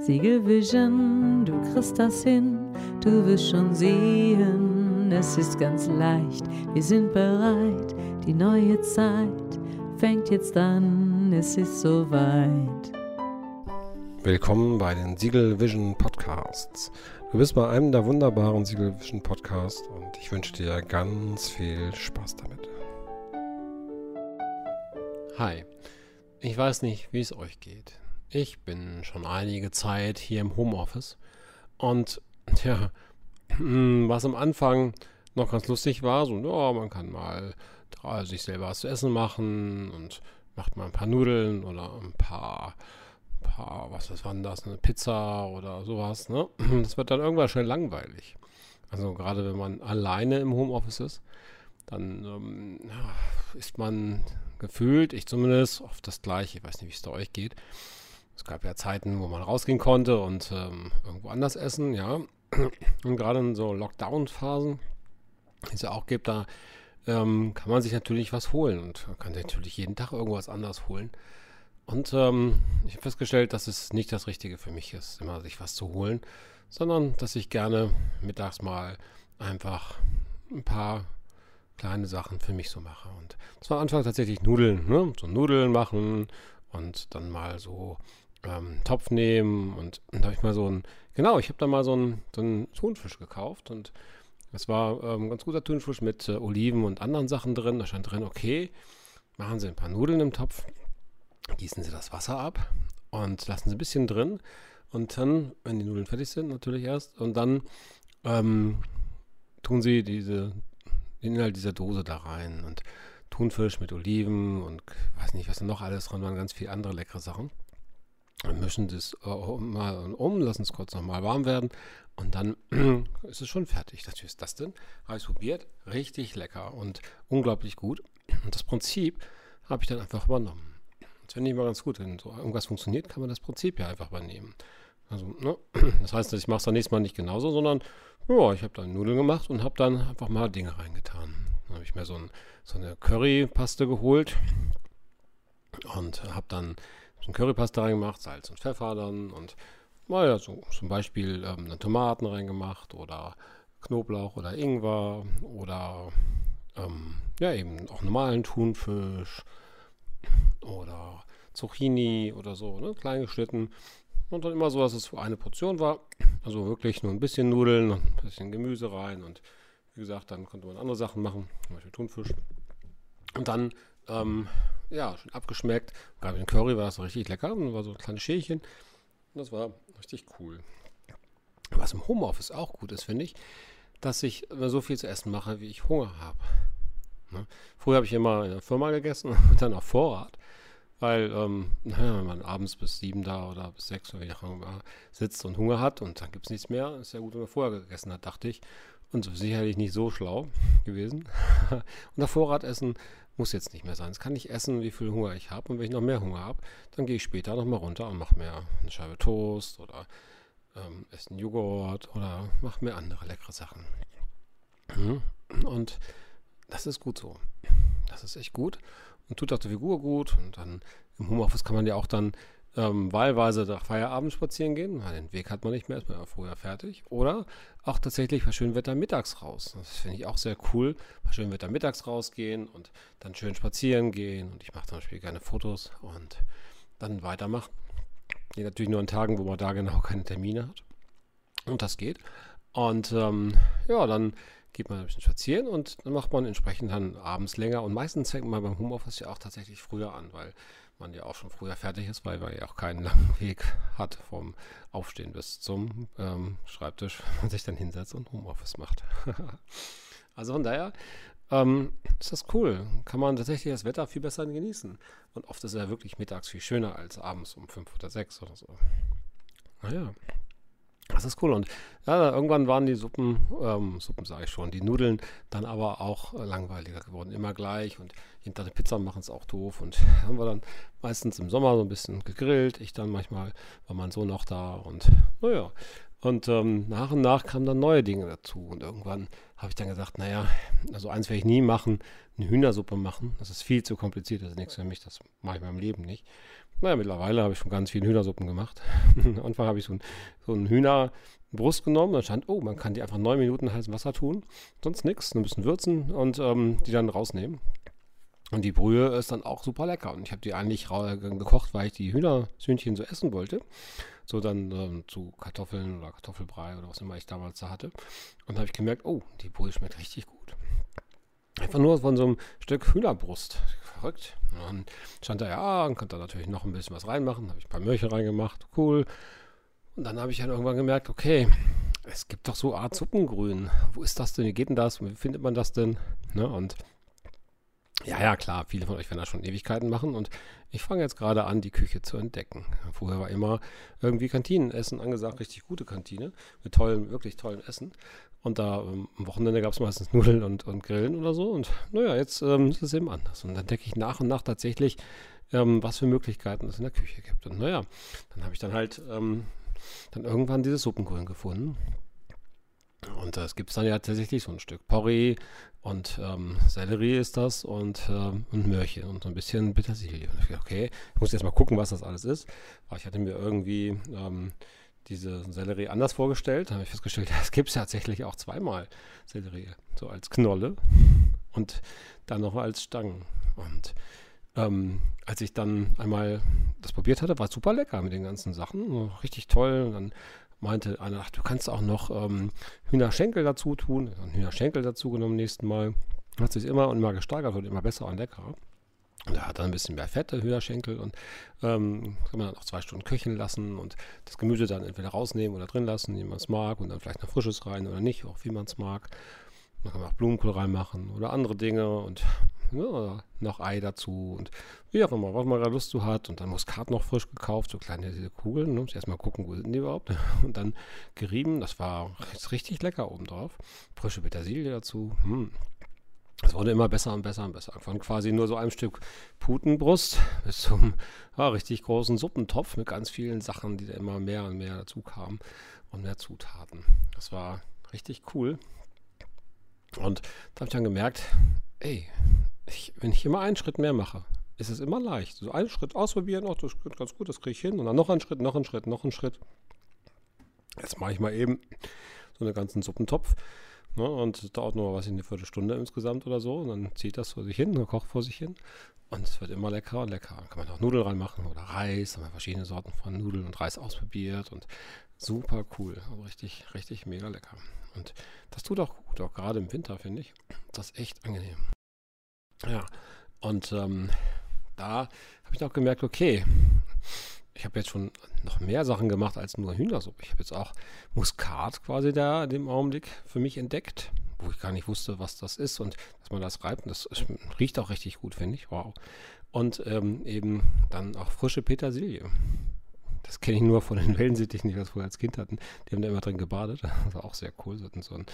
Siegelvision, du kriegst das hin, du wirst schon sehen, es ist ganz leicht, wir sind bereit, die neue Zeit fängt jetzt an, es ist soweit. Willkommen bei den Siegel Vision Podcasts. Du bist bei einem der wunderbaren Siegel Vision Podcasts und ich wünsche dir ganz viel Spaß damit. Hi, ich weiß nicht, wie es euch geht. Ich bin schon einige Zeit hier im Homeoffice und ja, was am Anfang noch ganz lustig war, so, ja, man kann mal sich selber was zu essen machen und macht mal ein paar Nudeln oder ein paar, paar was was war denn das, eine Pizza oder sowas, ne? Das wird dann irgendwann schnell langweilig. Also gerade wenn man alleine im Homeoffice ist, dann ähm, ist man gefühlt, ich zumindest, oft das gleiche, ich weiß nicht, wie es da euch geht, es gab ja Zeiten, wo man rausgehen konnte und ähm, irgendwo anders essen, ja. Und gerade in so Lockdown-Phasen, die es ja auch gibt, da ähm, kann man sich natürlich was holen und man kann sich natürlich jeden Tag irgendwas anders holen. Und ähm, ich habe festgestellt, dass es nicht das Richtige für mich ist, immer sich was zu holen, sondern dass ich gerne mittags mal einfach ein paar kleine Sachen für mich so mache. Und es war am Anfang tatsächlich Nudeln, ne? so Nudeln machen und dann mal so ähm, Topf nehmen und, und da habe ich mal so ein, genau, ich habe da mal so einen so Thunfisch gekauft und das war ähm, ganz guter Thunfisch mit äh, Oliven und anderen Sachen drin. Da stand drin, okay, machen Sie ein paar Nudeln im Topf, gießen Sie das Wasser ab und lassen Sie ein bisschen drin und dann, wenn die Nudeln fertig sind, natürlich erst, und dann ähm, tun Sie diese, den Inhalt dieser Dose da rein und Thunfisch mit Oliven und weiß nicht, was noch alles dran waren, ganz viele andere leckere Sachen. Dann mischen das äh, mal um, lassen es kurz nochmal warm werden und dann ist es schon fertig. Natürlich ist das denn. Habe ich probiert. Richtig lecker und unglaublich gut. Und das Prinzip habe ich dann einfach übernommen. Das finde ich immer ganz gut. Wenn so irgendwas funktioniert, kann man das Prinzip ja einfach übernehmen. Also, ne? Das heißt, ich mache es dann nächstes Mal nicht genauso, sondern ja, ich habe dann Nudeln gemacht und habe dann einfach mal Dinge reingetan. Dann habe ich mir so, ein, so eine Currypaste geholt und habe dann so ein Currypaste reingemacht, Salz und Pfeffer dann und naja, so zum Beispiel ähm, Tomaten reingemacht oder Knoblauch oder Ingwer oder ähm, ja eben auch normalen Thunfisch oder Zucchini oder so, ne, klein geschnitten. Und dann immer so, dass es für eine Portion war. Also wirklich nur ein bisschen Nudeln und ein bisschen Gemüse rein. Und wie gesagt, dann konnte man andere Sachen machen, zum Beispiel Thunfisch. Und dann ähm, ja, schon abgeschmeckt. Gerade mit Curry war das richtig lecker. Und war so ein kleines Schälchen. Das war richtig cool. Was im Homeoffice auch gut ist, finde ich, dass ich so viel zu essen mache, wie ich Hunger habe. Ne? Früher habe ich immer in der Firma gegessen und dann auf Vorrat. Weil, ähm, naja, wenn man abends bis sieben da oder bis sechs oder wie auch immer sitzt und Hunger hat und dann gibt es nichts mehr, ist ja gut, wenn man vorher gegessen hat, dachte ich. Und sicherlich nicht so schlau gewesen. und auf Vorrat essen muss jetzt nicht mehr sein. Es kann nicht essen, wie viel Hunger ich habe. Und wenn ich noch mehr Hunger habe, dann gehe ich später nochmal runter und mache mir eine Scheibe Toast oder ähm, esse einen Joghurt oder mache mir andere leckere Sachen. Mhm. Und das ist gut so. Das ist echt gut und tut auch der Figur gut. Und dann im Homeoffice kann man ja auch dann ähm, wahlweise nach Feierabend spazieren gehen, weil den Weg hat man nicht mehr, ist man ja vorher fertig. Oder auch tatsächlich bei schönem Wetter mittags raus. Das finde ich auch sehr cool. Bei schönem Wetter mittags rausgehen und dann schön spazieren gehen. Und ich mache zum Beispiel gerne Fotos und dann weitermachen. Geht natürlich nur an Tagen, wo man da genau keine Termine hat. Und das geht. Und ähm, ja, dann geht man ein bisschen spazieren und dann macht man entsprechend dann abends länger. Und meistens fängt man beim Homeoffice ja auch tatsächlich früher an, weil man ja auch schon früher fertig ist, weil man ja auch keinen langen Weg hat vom Aufstehen bis zum ähm, Schreibtisch, wo man sich dann hinsetzt und Homeoffice macht. also von daher ähm, ist das cool. Kann man tatsächlich das Wetter viel besser genießen. Und oft ist es ja wirklich mittags viel schöner als abends um fünf oder sechs oder so. Naja. Das ist cool. Und ja, irgendwann waren die Suppen, ähm, Suppen sage ich schon, die Nudeln dann aber auch langweiliger geworden. Immer gleich. Und hinter der Pizza machen es auch doof. Und haben wir dann meistens im Sommer so ein bisschen gegrillt. Ich dann manchmal war mein Sohn auch da. Und naja, Und ähm, nach und nach kamen dann neue Dinge dazu. Und irgendwann habe ich dann gesagt, naja, also eins werde ich nie machen, eine Hühnersuppe machen. Das ist viel zu kompliziert, das ist nichts für mich, das mache ich in meinem Leben nicht. Naja, mittlerweile habe ich schon ganz viele Hühnersuppen gemacht. Am Anfang habe ich so ein, so Hühnerbrust genommen, da stand, oh, man kann die einfach neun Minuten in heißem Wasser tun, sonst nichts, ein bisschen würzen und ähm, die dann rausnehmen. Und die Brühe ist dann auch super lecker. Und ich habe die eigentlich gekocht, weil ich die Hühnersühnchen so essen wollte. So dann ähm, zu Kartoffeln oder Kartoffelbrei oder was immer ich damals da hatte. Und da habe ich gemerkt, oh, die Brühe schmeckt richtig gut. Einfach nur von so einem Stück Hühnerbrust. Verrückt. Und dann stand da, ja, man könnte da natürlich noch ein bisschen was reinmachen. habe ich ein paar Möhrchen reingemacht. Cool. Und dann habe ich dann irgendwann gemerkt, okay, es gibt doch so Art Suppengrün. Wo ist das denn? Wie geht denn das? Wie findet man das denn? Ne? Und ja, ja, klar, viele von euch werden das schon Ewigkeiten machen und ich fange jetzt gerade an, die Küche zu entdecken. Vorher war immer irgendwie Kantinenessen angesagt, richtig gute Kantine mit tollen, wirklich tollen Essen. Und da ähm, am Wochenende gab es meistens Nudeln und, und Grillen oder so. Und naja, jetzt ähm, ist es eben anders. Und dann entdecke ich nach und nach tatsächlich, ähm, was für Möglichkeiten es in der Küche gibt. Und naja, dann habe ich dann halt ähm, dann irgendwann dieses Suppengrün gefunden. Und gibt es dann ja tatsächlich so ein Stück Porree und ähm, Sellerie ist das und, und Möhrchen und so ein bisschen Petersilie. Und ich dachte, okay, ich muss jetzt mal gucken, was das alles ist. Weil ich hatte mir irgendwie diese Sellerie anders vorgestellt. Da habe ich festgestellt, es gibt tatsächlich auch zweimal Sellerie. So als Knolle und dann noch als Stangen. Und ähm, als ich dann einmal das probiert hatte, war es super lecker mit den ganzen Sachen. Richtig toll. Und dann meinte einer, ach, du kannst auch noch ähm, Hühnerschenkel dazu tun. Hühnerschenkel dazu genommen nächsten Mal. Hat sich immer und immer gesteigert, wird immer besser und leckerer. Er hat dann ein bisschen mehr fette Hühnerschenkel und ähm, kann man dann auch zwei Stunden köcheln lassen und das Gemüse dann entweder rausnehmen oder drin lassen, wie man es mag und dann vielleicht noch Frisches rein oder nicht, auch wie man es mag. Dann kann man auch Blumenkohl reinmachen oder andere Dinge und ja, noch Ei dazu und wie auch immer, was man da Lust zu hat. Und dann Muskat noch frisch gekauft, so kleine diese Kugeln. Ne? Erstmal gucken, wo sind die überhaupt. Und dann gerieben, das war richtig lecker obendrauf. Frische Petersilie dazu. Hm. Es wurde immer besser und besser und besser. Von quasi nur so einem Stück Putenbrust bis zum ja, richtig großen Suppentopf mit ganz vielen Sachen, die da immer mehr und mehr dazu kamen und mehr Zutaten. Das war richtig cool. Und da habe ich dann gemerkt, ey, ich, wenn ich immer einen Schritt mehr mache, ist es immer leicht. So einen Schritt ausprobieren, oh, das geht ganz gut, das kriege ich hin. Und dann noch einen Schritt, noch einen Schritt, noch einen Schritt. Jetzt mache ich mal eben so einen ganzen Suppentopf. Ne, und dauert nur, was ich, eine Viertelstunde insgesamt oder so. Und dann zieht das vor sich hin, kocht vor sich hin. Und es wird immer leckerer und leckerer. Kann man auch Nudeln reinmachen oder Reis. Haben wir verschiedene Sorten von Nudeln und Reis ausprobiert. Und super cool. Also richtig, richtig mega lecker. Und das tut auch gut, auch gerade im Winter, finde ich. Das ist echt angenehm. Ja, und ähm, da habe ich auch gemerkt, okay, ich habe jetzt schon noch mehr Sachen gemacht als nur Hühnersuppe. Ich habe jetzt auch Muskat quasi da in dem Augenblick für mich entdeckt, wo ich gar nicht wusste, was das ist und dass man das reibt. Das riecht auch richtig gut, finde ich. Wow. Und ähm, eben dann auch frische Petersilie. Das kenne ich nur von den Wellensittichen, die wir vorher als Kind hatten. Die haben da immer drin gebadet. Das war auch sehr cool. Sie hatten so einen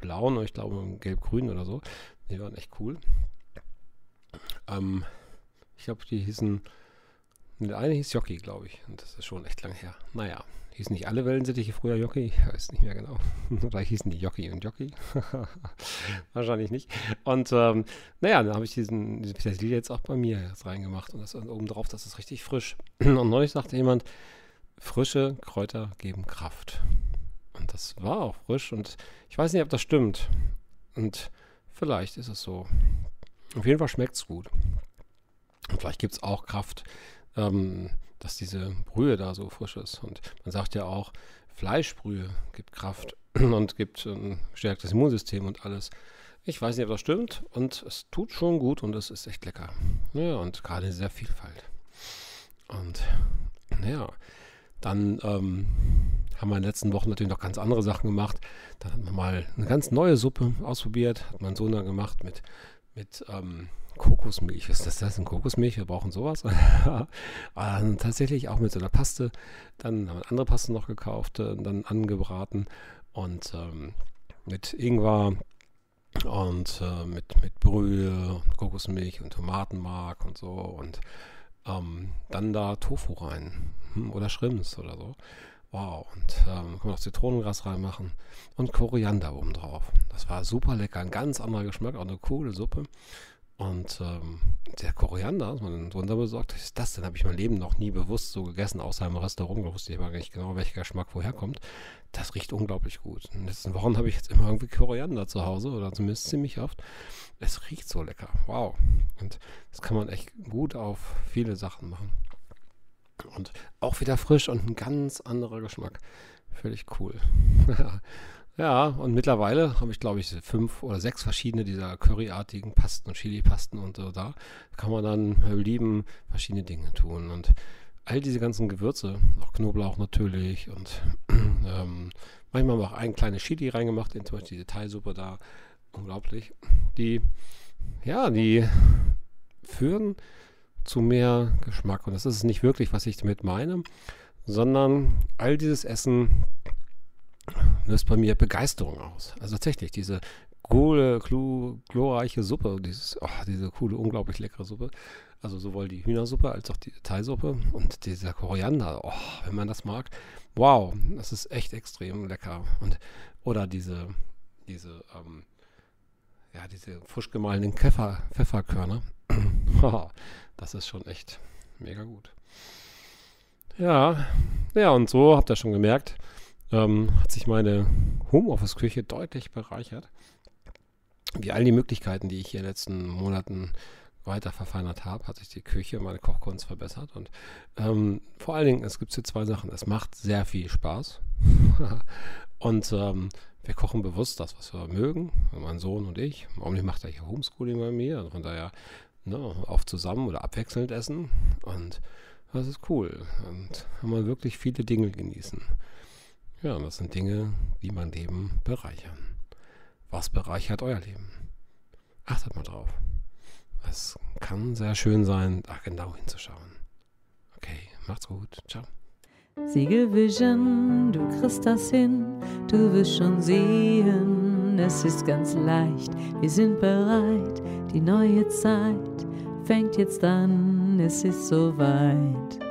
blauen, ich glaube gelb-grün oder so. Die waren echt cool. Ähm, ich glaube, die hießen. Der eine hieß Jockey, glaube ich. Und das ist schon echt lang her. Naja, hießen nicht alle Wellensittiche früher Jockey? Ich weiß nicht mehr genau. Oder hießen die Jockey und Jockey? Wahrscheinlich nicht. Und ähm, naja, dann habe ich diesen, diese Petersilie jetzt auch bei mir jetzt reingemacht. Und das oben drauf, das ist richtig frisch. Und neulich sagte jemand, frische Kräuter geben Kraft. Und das war auch frisch. Und ich weiß nicht, ob das stimmt. Und vielleicht ist es so. Auf jeden Fall schmeckt es gut. Und vielleicht gibt es auch Kraft, ähm, dass diese Brühe da so frisch ist. Und man sagt ja auch, Fleischbrühe gibt Kraft und gibt ein stärktes Immunsystem und alles. Ich weiß nicht, ob das stimmt und es tut schon gut und es ist echt lecker. Ja, und gerade in dieser Vielfalt. Und ja, dann ähm, haben wir in den letzten Wochen natürlich noch ganz andere Sachen gemacht. Dann haben wir mal eine ganz neue Suppe ausprobiert, hat mein Sohn dann gemacht mit mit ähm, Kokosmilch. Was ist das? Ist Kokosmilch. Wir brauchen sowas. ähm, tatsächlich auch mit so einer Paste. Dann haben wir andere Paste noch gekauft, äh, dann angebraten und ähm, mit Ingwer und äh, mit, mit Brühe, Kokosmilch und Tomatenmark und so und ähm, dann da Tofu rein hm, oder Shrimps oder so. Wow. Und ähm, kann man noch Zitronengras reinmachen und Koriander oben drauf. Das war super lecker. Ein ganz anderer Geschmack, auch eine coole Suppe. Und ähm, der Koriander, was man Wunder besorgt, ist das denn? Habe ich mein Leben noch nie bewusst so gegessen, außer im Restaurant. Da wusste ich aber gar nicht genau, welcher Geschmack woher kommt. Das riecht unglaublich gut. In den letzten Wochen habe ich jetzt immer irgendwie Koriander zu Hause oder zumindest ziemlich oft. Es riecht so lecker. Wow. Und das kann man echt gut auf viele Sachen machen. Und auch wieder frisch und ein ganz anderer Geschmack. Völlig cool. Ja, und mittlerweile habe ich, glaube ich, fünf oder sechs verschiedene dieser curryartigen Pasten und Chili-Pasten und so da. kann man dann lieben verschiedene Dinge tun. Und all diese ganzen Gewürze, auch Knoblauch natürlich und ähm, manchmal auch ein kleines Chili reingemacht, in zum Beispiel diese Thai-Suppe da. Unglaublich. Die, ja, die führen zu mehr Geschmack. Und das ist nicht wirklich, was ich damit meine, sondern all dieses Essen löst bei mir Begeisterung aus. Also tatsächlich, diese coole, glorreiche Suppe, dieses, oh, diese coole, unglaublich leckere Suppe. Also sowohl die Hühnersuppe als auch die Thai-Suppe und dieser Koriander, oh, wenn man das mag, wow, das ist echt extrem lecker. Und, oder diese, diese, ähm, ja, diese frisch gemahlenen Pfeffer, Pfefferkörner. das ist schon echt mega gut. Ja, ja, und so habt ihr schon gemerkt, ähm, hat sich meine Homeoffice-Küche deutlich bereichert. Wie all die Möglichkeiten, die ich hier in den letzten Monaten weiter verfeinert habe, hat sich die Küche, meine Kochkunst verbessert. Und ähm, vor allen Dingen, es gibt hier zwei Sachen. Es macht sehr viel Spaß. und ähm, wir kochen bewusst das, was wir mögen. Mein Sohn und ich. Omni macht ja hier Homeschooling bei mir. Also von daher ne, oft zusammen oder abwechselnd essen. Und das ist cool. Und kann man wirklich viele Dinge genießen. Ja, das sind Dinge, die mein Leben bereichern. Was bereichert euer Leben? Achtet mal drauf. Es kann sehr schön sein, da genau hinzuschauen. Okay, macht's gut. Ciao. Siegel Vision, du kriegst das hin, du wirst schon sehen, es ist ganz leicht, wir sind bereit, die neue Zeit fängt jetzt an, es ist soweit.